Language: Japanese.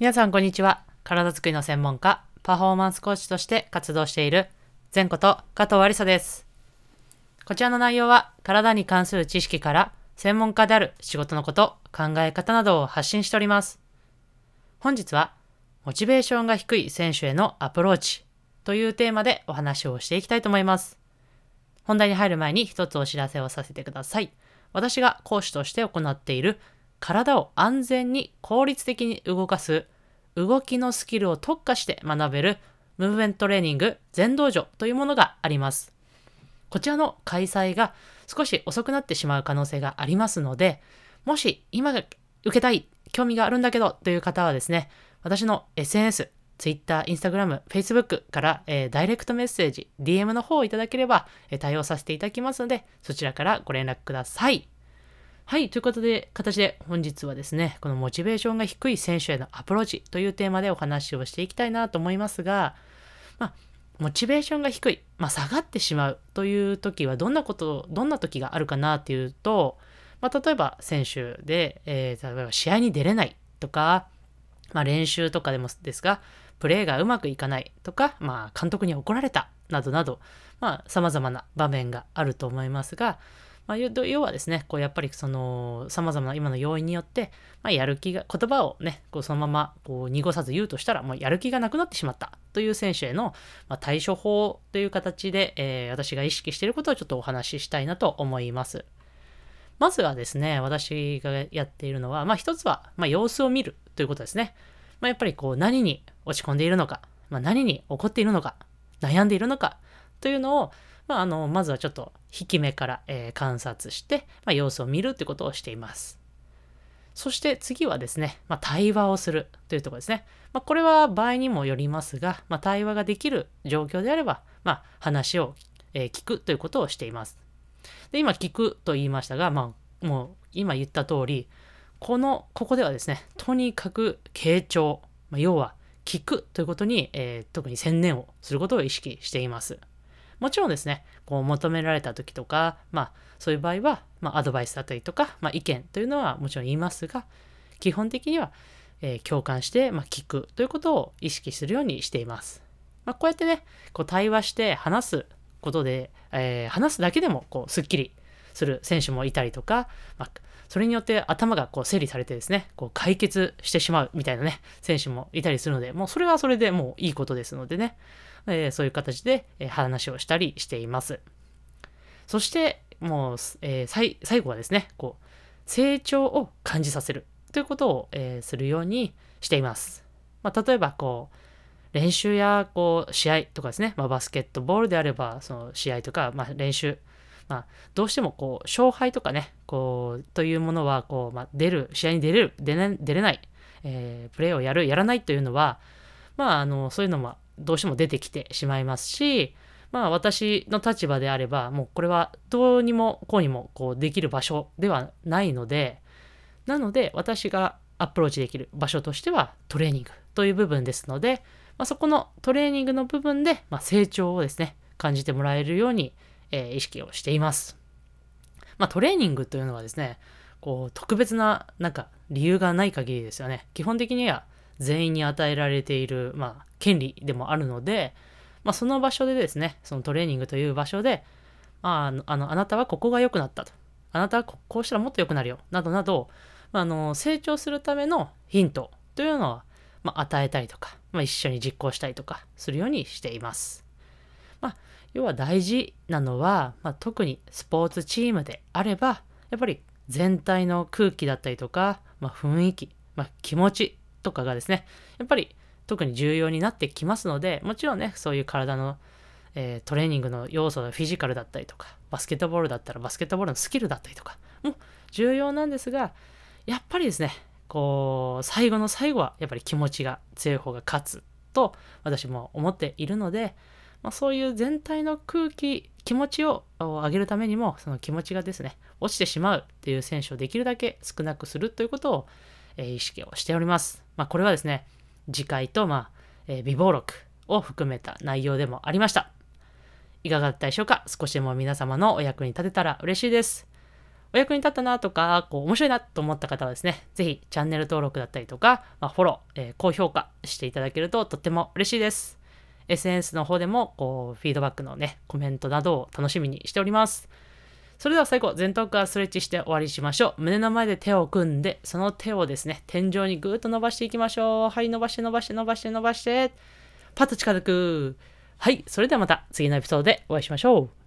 皆さんこんにちは。体づくりの専門家、パフォーマンスコーチとして活動している、前こと加藤ありさです。こちらの内容は、体に関する知識から、専門家である仕事のこと、考え方などを発信しております。本日は、モチベーションが低い選手へのアプローチというテーマでお話をしていきたいと思います。本題に入る前に一つお知らせをさせてください。私が講師として行っている体を安全に効率的に動かす動きのスキルを特化して学べるムーブメントトレーニング全道場というものがあります。こちらの開催が少し遅くなってしまう可能性がありますので、もし今が受けたい、興味があるんだけどという方はですね、私の SNS、Twitter、Instagram、Facebook から、えーダイレクトメッセージ、DM の方をいただければ、えー対応させていただきますので、そちらからご連絡ください。はい、ということで、形で本日はですね、このモチベーションが低い選手へのアプローチというテーマでお話をしていきたいなと思いますが、まあ、モチベーションが低い、まあ、下がってしまうという時はどんなこと、どんな時があるかなっていうと、まあ、例えば選手で、えー例えば試合に出れないとか、まあ、練習とかでもですが、プレーがうまくいかないとか、まあ、監督に怒られたなどなど、まあ、様々な場面があると思いますが、まあ、要はですね、こうやっぱりその様々な今の要因によって、まあ、やる気が、言葉をね、こうそのままこう濁さず言うとしたら、もうやる気がなくなってしまったという選手への、まあ、対処法という形で、えー私が意識していることをちょっとお話ししたいなと思います。まずはですね、私がやっているのは、まあ一つは、まあ様子を見るということですね。まあやっぱりこう何に落ち込んでいるのか、まあ何に怒っているのか、悩んでいるのかというのを、まああの、まずはちょっと引き目から、えー観察して、まあ様子を見るということをしています。そして次はですね、まあ、対話をするというところですね。まあ、これは場合にもよりますが、まあ、対話ができる状況であれば、まあ、話を、えー聞くということをしています。で、今聞くと言いましたが、まあ、もう今言った通り、この、ここではですね、とにかく傾聴、まあ、要は聞くということに、えー特に専念をすることを意識しています。もちろんですね、こう求められた時とか、まあそういう場合は、まあアドバイスだったりとか、まあ意見というのはもちろん言いますが、基本的には、えー共感して、まあ、聞くということを意識するようにしています。まあこうやってね、こう対話して話すことで、えー話すだけでもこうすっきりする選手もいたりとか、まあ、それによって頭がこう整理されてですね、こう解決してしまうみたいなね、選手もいたりするので、もうそれはそれでもういいことですのでね、えーそういう形で、話をしたりしています。そして、もう、えー最最後はですね、こう、成長を感じさせるということを、えーするようにしています。まあ、例えば、こう、練習やこう試合とかですね、まあ、バスケットボールであれば、その試合とか、ま、練習、まあ、どうしてもこう勝敗とかね、こうというものはこう、まあ、出る、試合に出れる、出れ出れない、えープレーをやる、やらないというのは、まあ、あのそういうのもどうしても出てきてしまいますし、まあ、私の立場であれば、もうこれはどうにもこうにもこうできる場所ではないので、なので、私がアプローチできる場所としてはトレーニングという部分ですので、まあ、そこのトレーニングの部分で、まあ、成長をですね、感じてもらえるように、えー意識をしています。まあ、トレーニングというのはですね、こう特別ななんか理由がない限りですよね。基本的には全員に与えられている、まあ、権利でもあるので、まあ、その場所でですね、そのトレーニングという場所で、まあ、あのあなたはここが良くなったと。あなたはここうしたらもっと良くなるよ。などなど、まあ、あの成長するためのヒントというのは、まあ、与えたりとか、まあ、一緒に実行したりとかするようにしています。まあ、要は大事なのは、まあ、特にスポーツチームであれば、やっぱり全体の空気だったりとか、まあ、雰囲気、まあ、気持ちとかがですね、やっぱり特に重要になってきますので、もちろんね、そういう体の、えートレーニングの要素がフィジカルだったりとか、バスケットボールだったらバスケットボールのスキルだったりとかも重要なんですが、やっぱりですね、こう、最後の最後はやっぱり気持ちが強い方が勝つと私も思っているので、まあ、そういう全体の空気、気持ちを上げるためにも、その気持ちがですね、落ちてしまうっていう選手をできるだけ少なくするということを、えー意識をしております。まあ、これはですね、次回と、まあ、えー備忘録を含めた内容でもありました。いかがだったでしょうか？少しでも皆様のお役に立てたら嬉しいです。お役に立ったなとか、こう面白いなと思った方はですね、ぜひチャンネル登録だったりとか、まあ、フォロー、えー、高評価していただけるととっても嬉しいです。SNS の方でも、こう、フィードバックのね、コメントなどを楽しみにしております。それでは最後、前頭からストレッチして終わりしましょう。胸の前で手を組んで、その手をですね、天井にぐーっと伸ばしていきましょう。はい、伸ばして伸ばして伸ばして伸ばして、パッと近づく。はい、それではまた次のエピソードでお会いしましょう。